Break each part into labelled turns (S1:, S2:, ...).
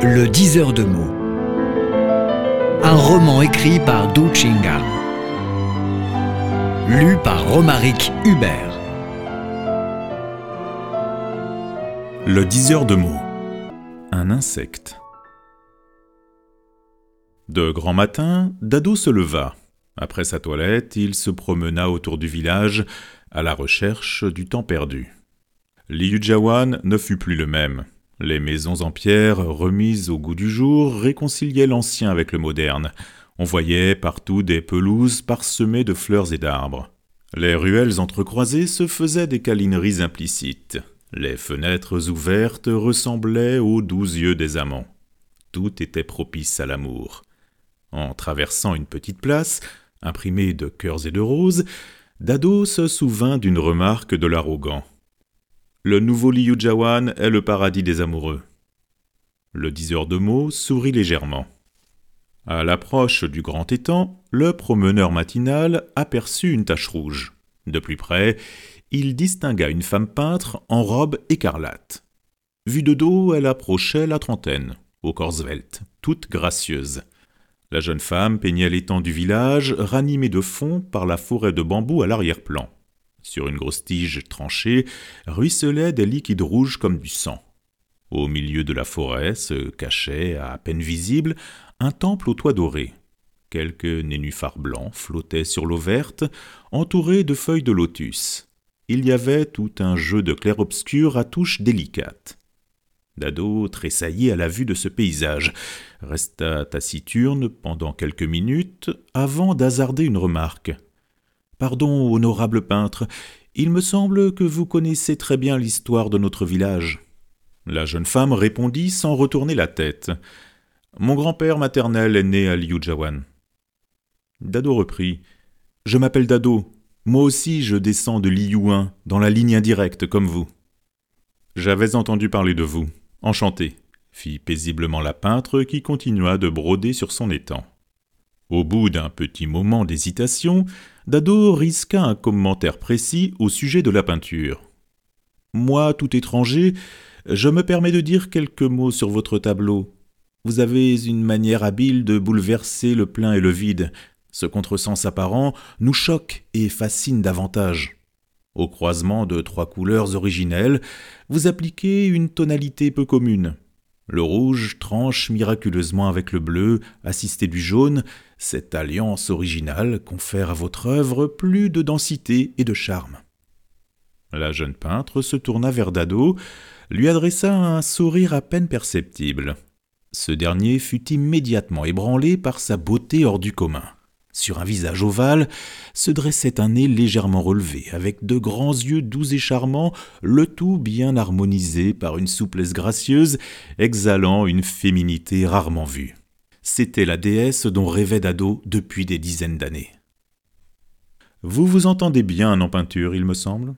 S1: Le diseur de mots. Un roman écrit par Du Chinga. Lu par Romaric Hubert.
S2: Le diseur de mots. Un insecte. De grand matin, Dado se leva. Après sa toilette, il se promena autour du village à la recherche du temps perdu. Liujawan ne fut plus le même. Les maisons en pierre, remises au goût du jour, réconciliaient l'ancien avec le moderne. On voyait partout des pelouses parsemées de fleurs et d'arbres. Les ruelles entrecroisées se faisaient des câlineries implicites. Les fenêtres ouvertes ressemblaient aux doux yeux des amants. Tout était propice à l'amour. En traversant une petite place, imprimée de cœurs et de roses, Dado se souvint d'une remarque de l'arrogant. Le nouveau Liujawan est le paradis des amoureux. Le diseur de mots sourit légèrement. À l'approche du grand étang, le promeneur matinal aperçut une tache rouge. De plus près, il distingua une femme peintre en robe écarlate. Vue de dos, elle approchait la trentaine, au corps svelte, toute gracieuse. La jeune femme peignait l'étang du village, ranimé de fond par la forêt de bambous à l'arrière-plan. Sur une grosse tige tranchée ruisselaient des liquides rouges comme du sang. Au milieu de la forêt se cachait, à peine visible, un temple au toit doré. Quelques nénuphars blancs flottaient sur l'eau verte, entourés de feuilles de lotus. Il y avait tout un jeu de clair-obscur à touches délicates. Dado tressaillit à la vue de ce paysage, resta taciturne pendant quelques minutes avant d'hasarder une remarque. Pardon, honorable peintre, il me semble que vous connaissez très bien l'histoire de notre village. La jeune femme répondit sans retourner la tête. Mon grand-père maternel est né à Liujawan. Dado reprit. Je m'appelle Dado. Moi aussi je descends de Liyuan, dans la ligne indirecte, comme vous. J'avais entendu parler de vous. Enchanté, fit paisiblement la peintre qui continua de broder sur son étang. Au bout d'un petit moment d'hésitation, Dado risqua un commentaire précis au sujet de la peinture. Moi, tout étranger, je me permets de dire quelques mots sur votre tableau. Vous avez une manière habile de bouleverser le plein et le vide. Ce contresens apparent nous choque et fascine davantage. Au croisement de trois couleurs originelles, vous appliquez une tonalité peu commune. Le rouge tranche miraculeusement avec le bleu, assisté du jaune. Cette alliance originale confère à votre œuvre plus de densité et de charme. La jeune peintre se tourna vers Dado, lui adressa un sourire à peine perceptible. Ce dernier fut immédiatement ébranlé par sa beauté hors du commun. Sur un visage ovale se dressait un nez légèrement relevé, avec de grands yeux doux et charmants, le tout bien harmonisé par une souplesse gracieuse, exhalant une féminité rarement vue. C'était la déesse dont rêvait Dado depuis des dizaines d'années. Vous vous entendez bien en peinture, il me semble?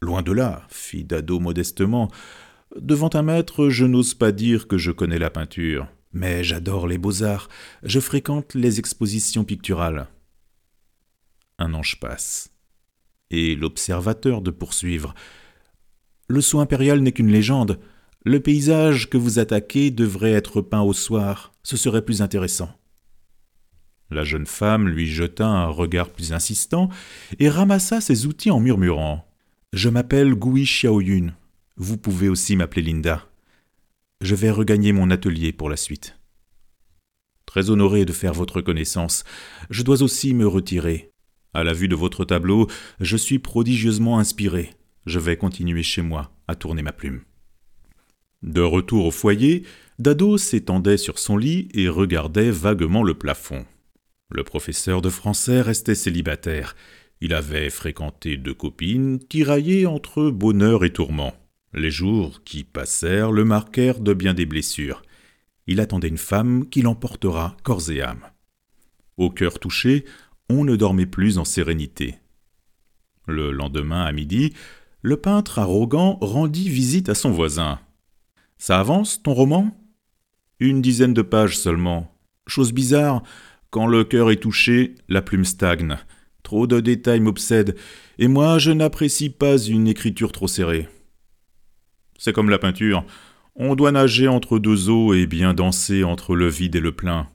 S2: Loin de là, fit Dado modestement. Devant un maître, je n'ose pas dire que je connais la peinture. Mais j'adore les beaux-arts, je fréquente les expositions picturales. Un ange passe. Et l'observateur de poursuivre. Le saut impérial n'est qu'une légende. Le paysage que vous attaquez devrait être peint au soir, ce serait plus intéressant. La jeune femme lui jeta un regard plus insistant et ramassa ses outils en murmurant. Je m'appelle Gui Xiaoyun. Vous pouvez aussi m'appeler Linda. Je vais regagner mon atelier pour la suite. Très honoré de faire votre connaissance, je dois aussi me retirer. À la vue de votre tableau, je suis prodigieusement inspiré. Je vais continuer chez moi à tourner ma plume. De retour au foyer, Dado s'étendait sur son lit et regardait vaguement le plafond. Le professeur de français restait célibataire. Il avait fréquenté deux copines, tiraillées entre bonheur et tourment. Les jours qui passèrent le marquèrent de bien des blessures. Il attendait une femme qui l'emportera corps et âme. Au cœur touché, on ne dormait plus en sérénité. Le lendemain à midi, le peintre arrogant rendit visite à son voisin. Ça avance, ton roman? Une dizaine de pages seulement. Chose bizarre, quand le cœur est touché, la plume stagne. Trop de détails m'obsèdent, et moi je n'apprécie pas une écriture trop serrée. C'est comme la peinture. On doit nager entre deux eaux et bien danser entre le vide et le plein.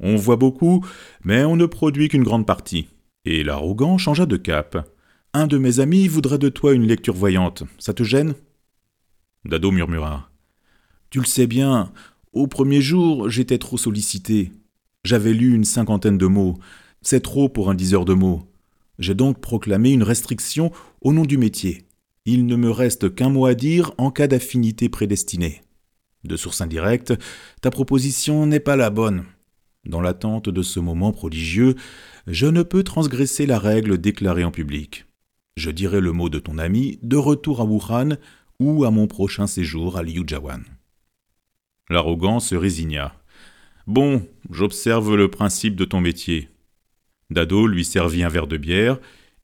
S2: On voit beaucoup, mais on ne produit qu'une grande partie. Et l'arrogant changea de cap. Un de mes amis voudrait de toi une lecture voyante. Ça te gêne? Dado murmura. Tu le sais bien, au premier jour, j'étais trop sollicité. J'avais lu une cinquantaine de mots. C'est trop pour un diseur de mots. J'ai donc proclamé une restriction au nom du métier. Il ne me reste qu'un mot à dire en cas d'affinité prédestinée. De source indirecte, ta proposition n'est pas la bonne. Dans l'attente de ce moment prodigieux, je ne peux transgresser la règle déclarée en public. Je dirai le mot de ton ami de retour à Wuhan ou à mon prochain séjour à Liujiawan. L'arrogant se résigna. Bon, j'observe le principe de ton métier. Dado lui servit un verre de bière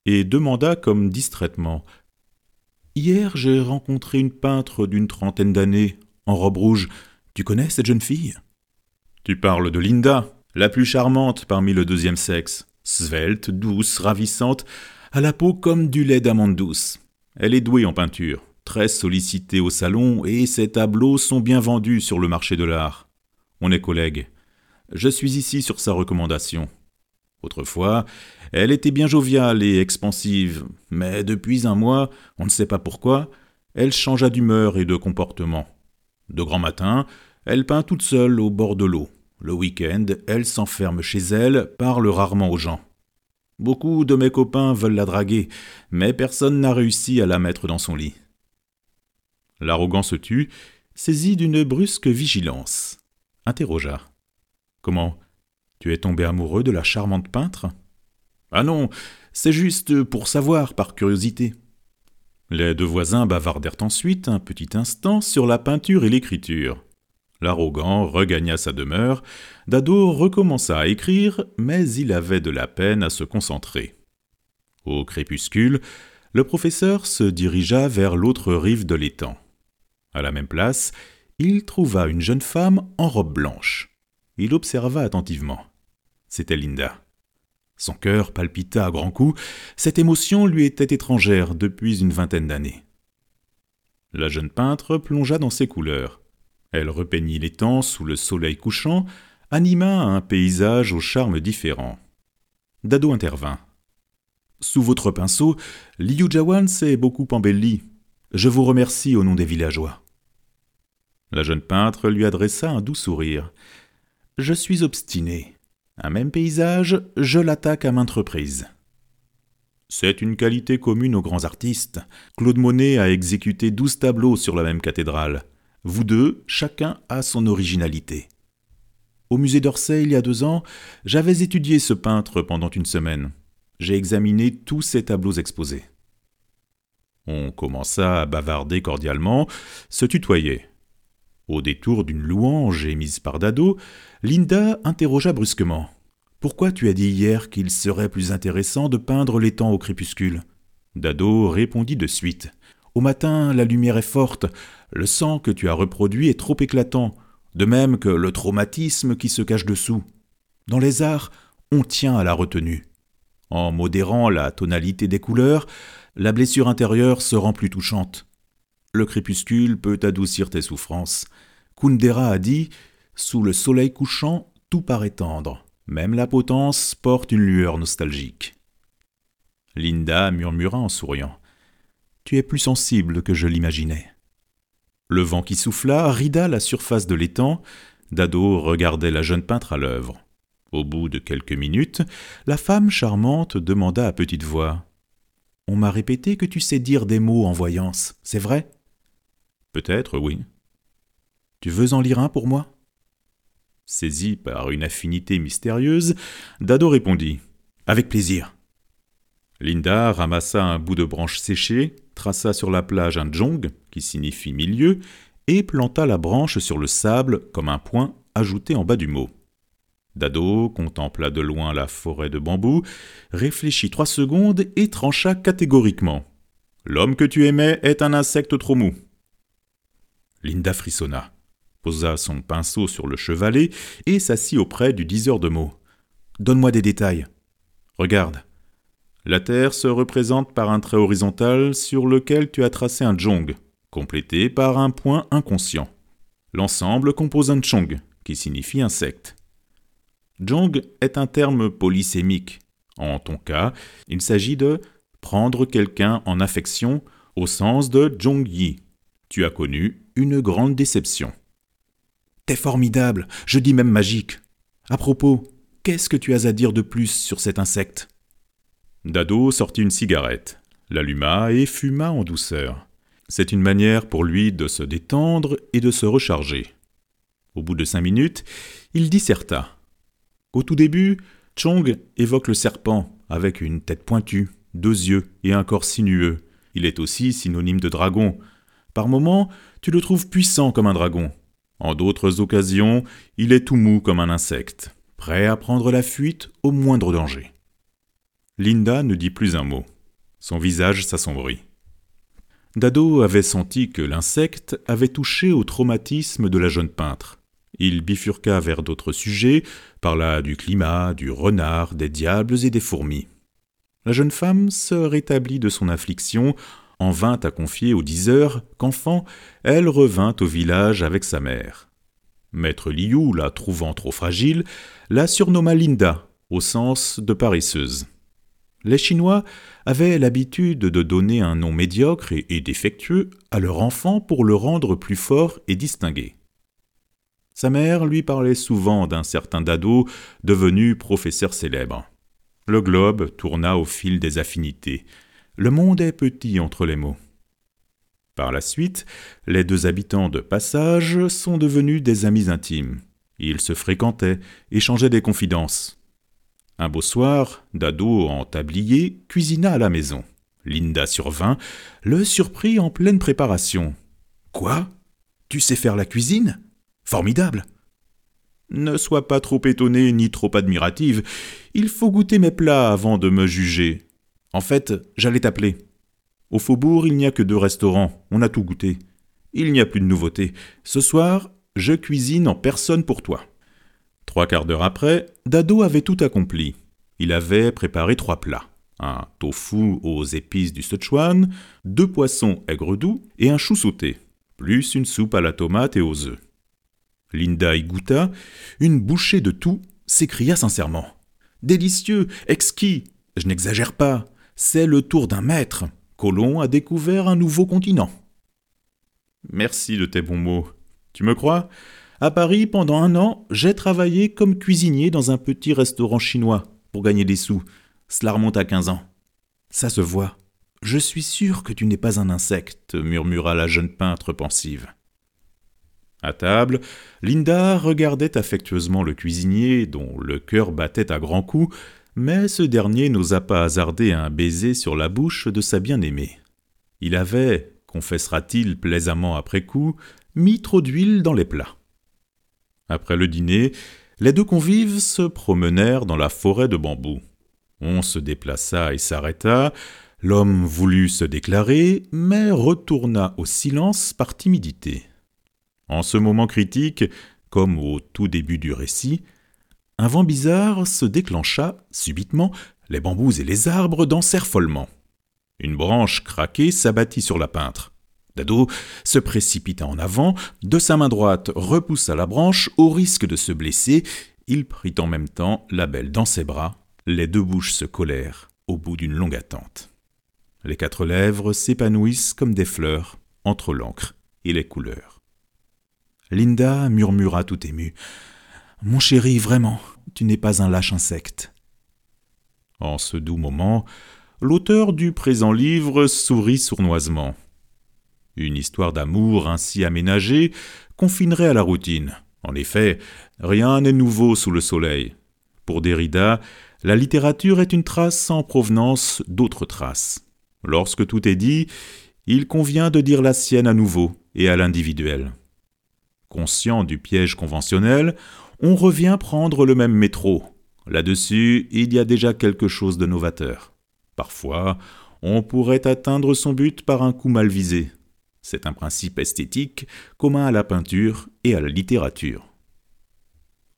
S2: et demanda comme distraitement Hier, j'ai rencontré une peintre d'une trentaine d'années, en robe rouge. Tu connais cette jeune fille? Tu parles de Linda, la plus charmante parmi le deuxième sexe. Svelte, douce, ravissante, à la peau comme du lait d'amande douce. Elle est douée en peinture, très sollicitée au salon, et ses tableaux sont bien vendus sur le marché de l'art. On est collègues. Je suis ici sur sa recommandation. Autrefois, elle était bien joviale et expansive, mais depuis un mois, on ne sait pas pourquoi, elle changea d'humeur et de comportement. De grand matin, elle peint toute seule au bord de l'eau. Le week-end, elle s'enferme chez elle, parle rarement aux gens. Beaucoup de mes copains veulent la draguer, mais personne n'a réussi à la mettre dans son lit. L'arrogant se tut, saisi d'une brusque vigilance. Interrogea. Comment tu es tombé amoureux de la charmante peintre? Ah non, c'est juste pour savoir, par curiosité. Les deux voisins bavardèrent ensuite un petit instant sur la peinture et l'écriture. L'arrogant regagna sa demeure, Dado recommença à écrire, mais il avait de la peine à se concentrer. Au crépuscule, le professeur se dirigea vers l'autre rive de l'étang. À la même place, il trouva une jeune femme en robe blanche. Il observa attentivement. C'était Linda. Son cœur palpita à grands coups, cette émotion lui était étrangère depuis une vingtaine d'années. La jeune peintre plongea dans ses couleurs. Elle repeignit l'étang sous le soleil couchant, anima un paysage au charme différent. Dado intervint. Sous votre pinceau, Liu Jawan s'est beaucoup embelli. Je vous remercie au nom des villageois. La jeune peintre lui adressa un doux sourire. Je suis obstiné. Un même paysage, je l'attaque à maintes reprises. C'est une qualité commune aux grands artistes. Claude Monet a exécuté douze tableaux sur la même cathédrale. Vous deux, chacun a son originalité. Au musée d'Orsay, il y a deux ans, j'avais étudié ce peintre pendant une semaine. J'ai examiné tous ses tableaux exposés. On commença à bavarder cordialement, se tutoyer. Au détour d'une louange émise par Dado, Linda interrogea brusquement. Pourquoi tu as dit hier qu'il serait plus intéressant de peindre l'étang au crépuscule? Dado répondit de suite. Au matin, la lumière est forte, le sang que tu as reproduit est trop éclatant, de même que le traumatisme qui se cache dessous. Dans les arts, on tient à la retenue. En modérant la tonalité des couleurs, la blessure intérieure se rend plus touchante. Le crépuscule peut adoucir tes souffrances. Kundera a dit Sous le soleil couchant, tout paraît tendre. Même la potence porte une lueur nostalgique. Linda murmura en souriant. Tu es plus sensible que je l'imaginais. Le vent qui souffla rida la surface de l'étang. Dado regardait la jeune peintre à l'œuvre. Au bout de quelques minutes, la femme charmante demanda à petite voix On m'a répété que tu sais dire des mots en voyance, c'est vrai Peut-être, oui. Tu veux en lire un pour moi? Saisi par une affinité mystérieuse, Dado répondit Avec plaisir. Linda ramassa un bout de branche séchée, traça sur la plage un jong, qui signifie milieu, et planta la branche sur le sable comme un point ajouté en bas du mot. Dado contempla de loin la forêt de bambous, réfléchit trois secondes et trancha catégoriquement. L'homme que tu aimais est un insecte trop mou. Linda frissonna, posa son pinceau sur le chevalet et s'assit auprès du diseur de mots. Donne-moi des détails. Regarde. La Terre se représente par un trait horizontal sur lequel tu as tracé un jong, complété par un point inconscient. L'ensemble compose un chong, qui signifie insecte. Jong est un terme polysémique. En ton cas, il s'agit de prendre quelqu'un en affection au sens de Jong-yi. Tu as connu une grande déception. Formidable, je dis même magique. À propos, qu'est-ce que tu as à dire de plus sur cet insecte? Dado sortit une cigarette, l'alluma et fuma en douceur. C'est une manière pour lui de se détendre et de se recharger. Au bout de cinq minutes, il disserta. Au tout début, Chong évoque le serpent, avec une tête pointue, deux yeux et un corps sinueux. Il est aussi synonyme de dragon. Par moments, tu le trouves puissant comme un dragon. En d'autres occasions, il est tout mou comme un insecte, prêt à prendre la fuite au moindre danger. Linda ne dit plus un mot. Son visage s'assombrit. Dado avait senti que l'insecte avait touché au traumatisme de la jeune peintre. Il bifurqua vers d'autres sujets, parla du climat, du renard, des diables et des fourmis. La jeune femme se rétablit de son affliction, en vint à confier au diseur qu'enfant, elle revint au village avec sa mère. Maître Liu, la trouvant trop fragile, la surnomma Linda, au sens de paresseuse. Les Chinois avaient l'habitude de donner un nom médiocre et, défectueux à leur enfant pour le rendre plus fort et distingué. Sa mère lui parlait souvent d'un certain Dado devenu professeur célèbre. Le globe tourna au fil des affinités. Le monde est petit entre les mots. Par la suite, les deux habitants de passage sont devenus des amis intimes. Ils se fréquentaient, échangeaient des confidences. Un beau soir, Dado en tablier cuisina à la maison. Linda survint, le surprit en pleine préparation. Quoi? Tu sais faire la cuisine? Formidable Ne sois pas trop étonnée ni trop admirative. Il faut goûter mes plats avant de me juger. En fait, j'allais t'appeler. Au faubourg, il n'y a que deux restaurants. On a tout goûté. Il n'y a plus de nouveautés. Ce soir, je cuisine en personne pour toi. Trois quarts d'heure après, Dado avait tout accompli. Il avait préparé trois plats. Un tofu aux épices du Sichuan, deux poissons aigre doux et un chou sauté, plus une soupe à la tomate et aux œufs. Linda y goûta, une bouchée de tout, s'écria sincèrement. Délicieux, exquis, je n'exagère pas, c'est le tour d'un maître. Colomb a découvert un nouveau continent. Merci de tes bons mots. Tu me crois? À Paris, pendant un an, j'ai travaillé comme cuisinier dans un petit restaurant chinois pour gagner des sous. Cela remonte à quinze ans. Ça se voit. Je suis sûr que tu n'es pas un insecte, murmura la jeune peintre pensive. À table, Linda regardait affectueusement le cuisinier, dont le cœur battait à grands coups, mais ce dernier n'osa pas hasarder un baiser sur la bouche de sa bien-aimée. Il avait, confessera-t-il plaisamment après coup, mis trop d'huile dans les plats. Après le dîner, les deux convives se promenèrent dans la forêt de bambous. On se déplaça et s'arrêta. L'homme voulut se déclarer, mais retourna au silence par timidité. En ce moment critique, comme au tout début du récit, un vent bizarre se déclencha subitement, les bambous et les arbres dansèrent follement. Une branche craquée s'abattit sur la peintre. Dado se précipita en avant, de sa main droite repoussa la branche au risque de se blesser. Il prit en même temps la belle dans ses bras. Les deux bouches se collèrent au bout d'une longue attente. Les quatre lèvres s'épanouissent comme des fleurs entre l'encre et les couleurs. Linda murmura tout émue. Mon chéri, vraiment, tu n'es pas un lâche insecte. En ce doux moment, l'auteur du présent livre sourit sournoisement. Une histoire d'amour ainsi aménagée confinerait à la routine. En effet, rien n'est nouveau sous le soleil. Pour Derrida, la littérature est une trace en provenance d'autres traces. Lorsque tout est dit, il convient de dire la sienne à nouveau et à l'individuel. Conscient du piège conventionnel, on revient prendre le même métro. Là-dessus, il y a déjà quelque chose de novateur. Parfois, on pourrait atteindre son but par un coup mal visé. C'est un principe esthétique commun à la peinture et à la littérature.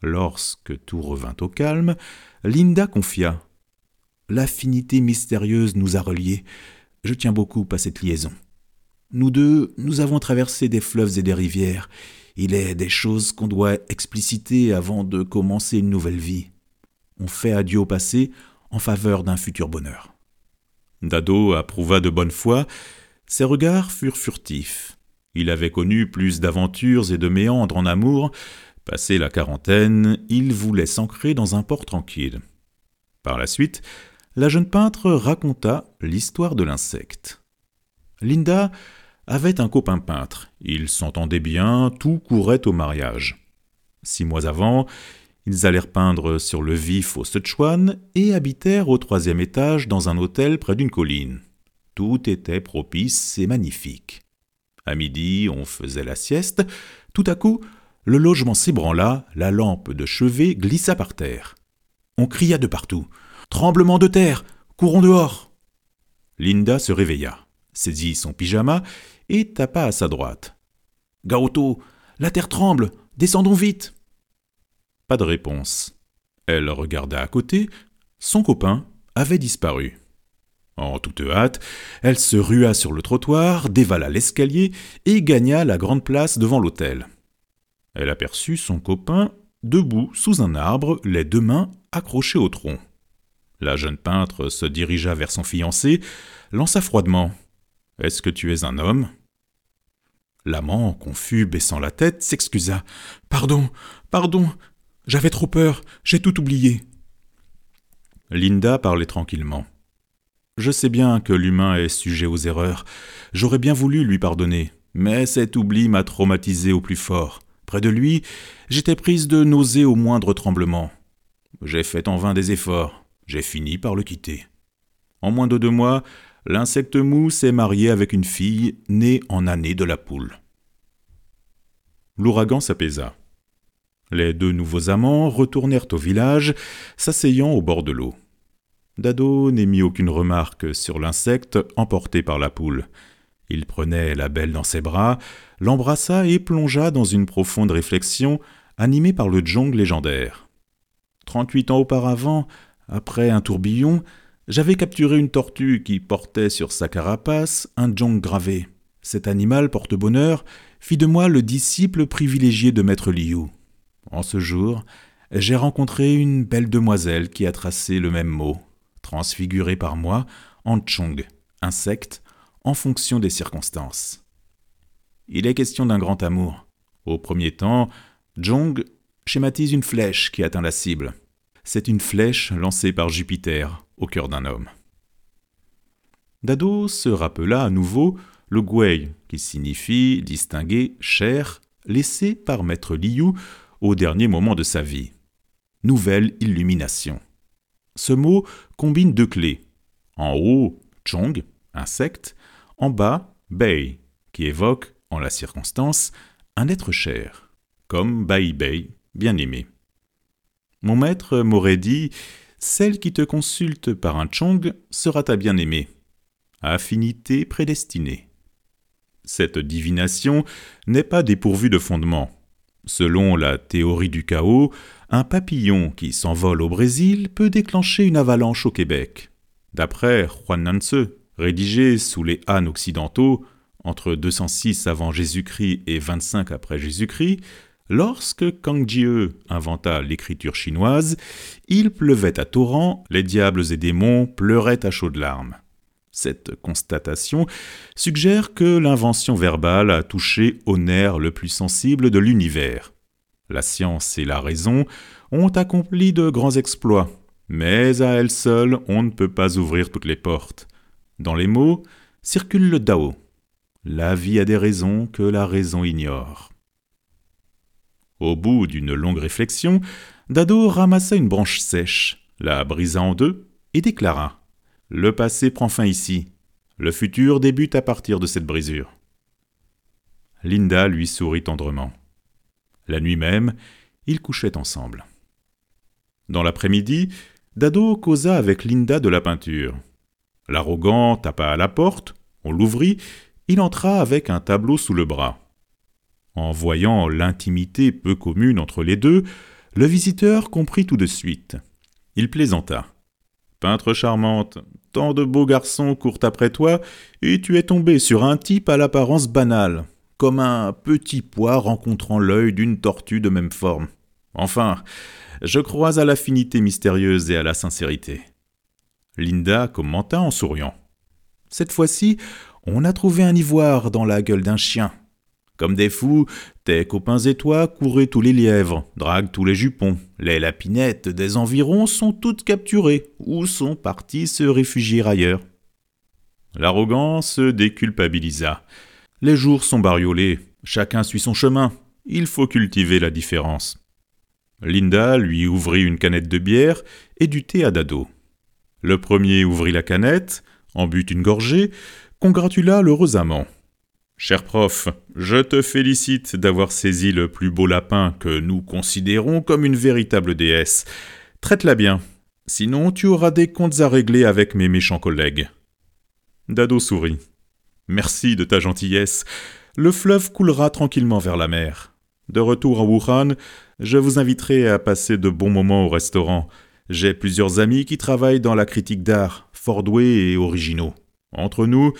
S2: Lorsque tout revint au calme, Linda confia L'affinité mystérieuse nous a reliés. Je tiens beaucoup à cette liaison.
S3: Nous deux, nous avons traversé des fleuves et des rivières. Il est des choses qu'on doit expliciter avant de commencer une nouvelle vie. On fait adieu au passé en faveur d'un futur bonheur.
S2: Dado approuva de bonne foi. Ses regards furent furtifs. Il avait connu plus d'aventures et de méandres en amour. Passé la quarantaine, il voulait s'ancrer dans un port tranquille. Par la suite, la jeune peintre raconta l'histoire de l'insecte. Linda avait un copain peintre. Ils s'entendaient bien, tout courait au mariage. Six mois avant, ils allèrent peindre sur le vif au Sichuan et habitèrent au troisième étage dans un hôtel près d'une colline. Tout était propice et magnifique. À midi, on faisait la sieste. Tout à coup, le logement s'ébranla, la lampe de chevet glissa par terre. On cria de partout. Tremblement de terre. Courons dehors. Linda se réveilla, saisit son pyjama et tapa à sa droite. Gaoto, la terre tremble. Descendons vite. Pas de réponse. Elle regarda à côté. Son copain avait disparu. En toute hâte, elle se rua sur le trottoir, dévala l'escalier et gagna la grande place devant l'hôtel. Elle aperçut son copain debout sous un arbre, les deux mains accrochées au tronc. La jeune peintre se dirigea vers son fiancé, lança froidement Est-ce que tu es un homme? L'amant, confus, baissant la tête, s'excusa. Pardon, pardon, j'avais trop peur, j'ai tout oublié. Linda parlait tranquillement. Je sais bien que l'humain est sujet aux erreurs. J'aurais bien voulu lui pardonner, mais cet oubli m'a traumatisé au plus fort. Près de lui, j'étais prise de nausées au moindre tremblement. J'ai fait en vain des efforts j'ai fini par le quitter. En moins de deux mois, l'insecte mou s'est marié avec une fille née en année de la poule. L'ouragan s'apaisa. Les deux nouveaux amants retournèrent au village, s'asseyant au bord de l'eau. Dado n'émit aucune remarque sur l'insecte emporté par la poule. Il prenait la belle dans ses bras, l'embrassa et plongea dans une profonde réflexion animée par le Djong légendaire. Trente-huit ans auparavant, après un tourbillon, j'avais capturé une tortue qui portait sur sa carapace un jong gravé. Cet animal porte-bonheur fit de moi le disciple privilégié de Maître Liu. En ce jour, j'ai rencontré une belle demoiselle qui a tracé le même mot, transfiguré par moi en chong, insecte, en fonction des circonstances. Il est question d'un grand amour. Au premier temps, Jong schématise une flèche qui atteint la cible c'est une flèche lancée par Jupiter au cœur d'un homme. Dado se rappela à nouveau le Guei, qui signifie distinguer, cher, laissé par Maître Liu au dernier moment de sa vie. Nouvelle illumination. Ce mot combine deux clés. En haut, Chong, insecte, en bas, Bei, qui évoque, en la circonstance, un être cher, comme Bai Bei, bien-aimé. Mon maître m'aurait dit Celle qui te consulte par un chong sera ta bien-aimée. Affinité prédestinée. Cette divination n'est pas dépourvue de fondement. Selon la théorie du chaos, un papillon qui s'envole au Brésil peut déclencher une avalanche au Québec. D'après Juan Nance, rédigé sous les Han occidentaux entre 206 avant Jésus-Christ et 25 après Jésus-Christ, Lorsque Kang Jie inventa l'écriture chinoise, il pleuvait à torrents, les diables et démons pleuraient à chaudes larmes. Cette constatation suggère que l'invention verbale a touché au nerf le plus sensible de l'univers. La science et la raison ont accompli de grands exploits, mais à elles seules on ne peut pas ouvrir toutes les portes. Dans les mots circule le Dao. La vie a des raisons que la raison ignore. Au bout d'une longue réflexion, Dado ramassa une branche sèche, la brisa en deux et déclara Le passé prend fin ici. Le futur débute à partir de cette brisure. Linda lui sourit tendrement. La nuit même, ils couchaient ensemble. Dans l'après-midi, Dado causa avec Linda de la peinture. L'arrogant tapa à la porte, on l'ouvrit, il entra avec un tableau sous le bras. En voyant l'intimité peu commune entre les deux, le visiteur comprit tout de suite. Il plaisanta. Peintre charmante, tant de beaux garçons courent après toi, et tu es tombé sur un type à l'apparence banale, comme un petit pois rencontrant l'œil d'une tortue de même forme. Enfin, je crois à l'affinité mystérieuse et à la sincérité. Linda commenta en souriant. Cette fois-ci, on a trouvé un ivoire dans la gueule d'un chien. Comme des fous, tes copains et toi courez tous les lièvres, draguent tous les jupons. Les lapinettes des environs sont toutes capturées ou sont parties se réfugier ailleurs. L'arrogance déculpabilisa. Les jours sont bariolés, chacun suit son chemin. Il faut cultiver la différence. Linda lui ouvrit une canette de bière et du thé à dado. Le premier ouvrit la canette, en but une gorgée, congratula l'heureux amant. Cher prof, je te félicite d'avoir saisi le plus beau lapin que nous considérons comme une véritable déesse. Traite-la bien, sinon tu auras des comptes à régler avec mes méchants collègues. Dado sourit. Merci de ta gentillesse. Le fleuve coulera tranquillement vers la mer. De retour à Wuhan, je vous inviterai à passer de bons moments au restaurant. J'ai plusieurs amis qui travaillent dans la critique d'art, fort doués et originaux. Entre nous,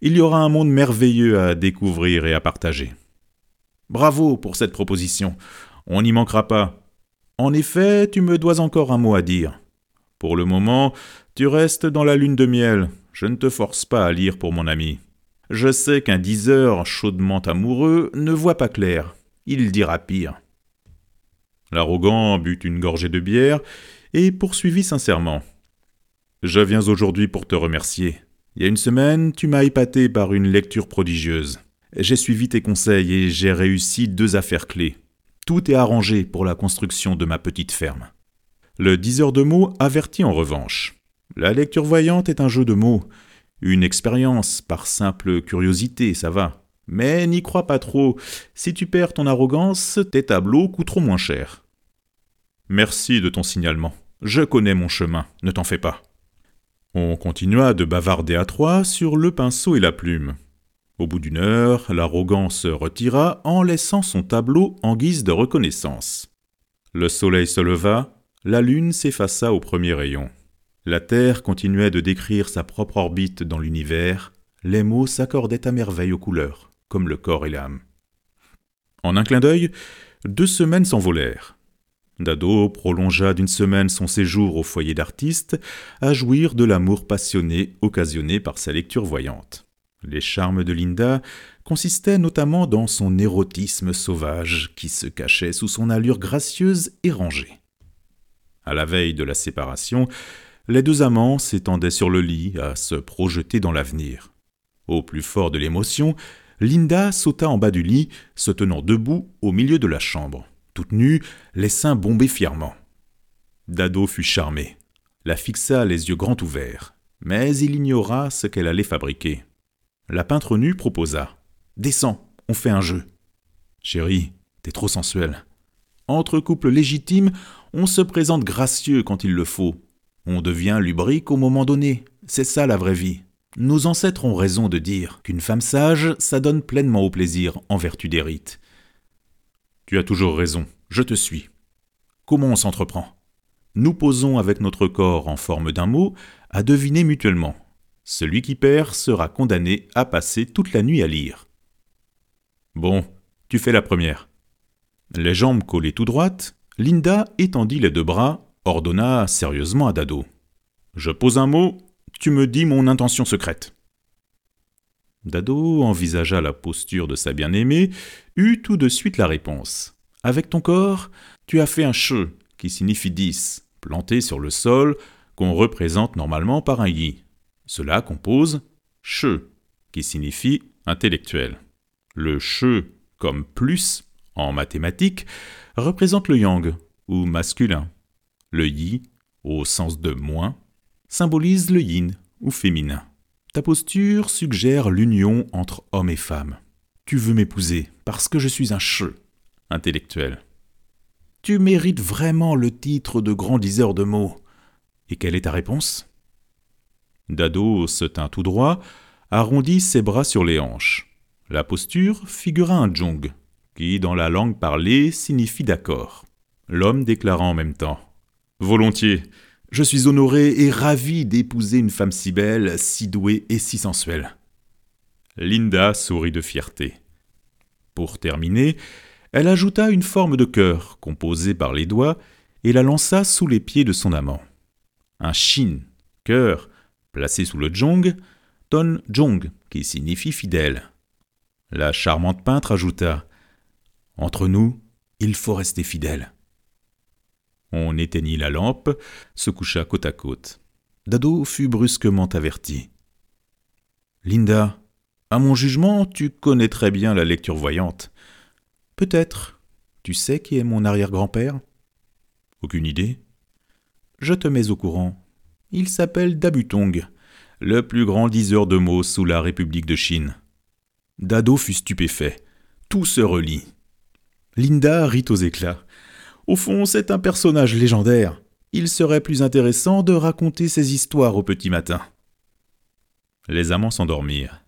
S2: il y aura un monde merveilleux à découvrir et à partager. Bravo pour cette proposition. On n'y manquera pas. En effet, tu me dois encore un mot à dire. Pour le moment, tu restes dans la lune de miel. Je ne te force pas à lire pour mon ami. Je sais qu'un diseur chaudement amoureux ne voit pas clair. Il dira pire. L'arrogant but une gorgée de bière et poursuivit sincèrement. Je viens aujourd'hui pour te remercier. Il y a une semaine, tu m'as épaté par une lecture prodigieuse. J'ai suivi tes conseils et j'ai réussi deux affaires clés. Tout est arrangé pour la construction de ma petite ferme. Le diseur de mots avertit en revanche. La lecture voyante est un jeu de mots, une expérience par simple curiosité, ça va. Mais n'y crois pas trop, si tu perds ton arrogance, tes tableaux coûteront moins cher. Merci de ton signalement. Je connais mon chemin, ne t'en fais pas. On continua de bavarder à trois sur le pinceau et la plume. Au bout d'une heure, l'arrogant se retira en laissant son tableau en guise de reconnaissance. Le soleil se leva, la lune s'effaça au premier rayon. La Terre continuait de décrire sa propre orbite dans l'univers, les mots s'accordaient à merveille aux couleurs, comme le corps et l'âme. En un clin d'œil, deux semaines s'envolèrent. Dado prolongea d'une semaine son séjour au foyer d'artiste à jouir de l'amour passionné occasionné par sa lecture voyante. Les charmes de Linda consistaient notamment dans son érotisme sauvage qui se cachait sous son allure gracieuse et rangée. À la veille de la séparation, les deux amants s'étendaient sur le lit à se projeter dans l'avenir. Au plus fort de l'émotion, Linda sauta en bas du lit, se tenant debout au milieu de la chambre toute nue, les seins bombés fièrement. Dado fut charmé, la fixa les yeux grands ouverts, mais il ignora ce qu'elle allait fabriquer. La peintre nue proposa Descends, on fait un jeu. Chérie, t'es trop sensuelle. Entre couples légitimes, on se présente gracieux quand il le faut. On devient lubrique au moment donné. C'est ça la vraie vie. Nos ancêtres ont raison de dire qu'une femme sage s'adonne pleinement au plaisir en vertu des rites. Tu as toujours raison, je te suis. Comment on s'entreprend? Nous posons avec notre corps en forme d'un mot à deviner mutuellement. Celui qui perd sera condamné à passer toute la nuit à lire. Bon, tu fais la première. Les jambes collées tout droites, Linda étendit les deux bras, ordonna sérieusement à Dado. Je pose un mot, tu me dis mon intention secrète. Dado envisagea la posture de sa bien-aimée, eut tout de suite la réponse. Avec ton corps, tu as fait un che, qui signifie dix, planté sur le sol, qu'on représente normalement par un yi. Cela compose che, qui signifie intellectuel. Le che, comme plus, en mathématiques, représente le yang, ou masculin. Le yi, au sens de moins, symbolise le yin, ou féminin. Ta posture suggère l'union entre homme et femme. Tu veux m'épouser parce que je suis un che intellectuel. Tu mérites vraiment le titre de grand diseur de mots. Et quelle est ta réponse? Dado se tint tout droit, arrondit ses bras sur les hanches. La posture figura un jong, qui, dans la langue parlée, signifie d'accord. L'homme déclara en même temps Volontiers,
S3: Je suis honoré et ravi d'épouser une femme si belle, si douée et si sensuelle.
S2: Linda sourit de fierté. Pour terminer, elle ajouta une forme de cœur composée par les doigts et la lança sous les pieds de son amant. Un shin, cœur, placé sous le jong, donne jong, qui signifie fidèle. La charmante peintre ajouta Entre nous, il faut rester fidèle. On éteignit la lampe, se coucha côte à côte. Dado fut brusquement averti. Linda, à mon jugement, tu connais très bien la lecture voyante.
S3: Peut-être. Tu sais qui est mon arrière-grand-père?
S2: Aucune idée.
S3: Je te mets au courant. Il s'appelle Dabutong,
S2: le plus grand diseur de mots sous la République de Chine.
S3: Dado fut stupéfait. Tout se relie.
S2: Linda rit aux éclats. Au fond, c'est un personnage légendaire. Il serait plus intéressant de raconter ses histoires au petit matin. Les amants s'endormirent.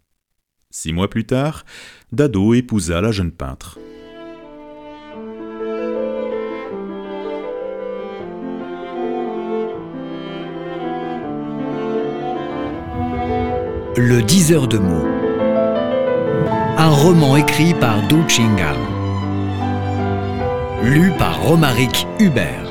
S2: Six mois plus tard, Dado épousa la jeune peintre.
S1: Le diseur de mots. Un roman écrit par Du Chingal. Lu par Romaric Hubert.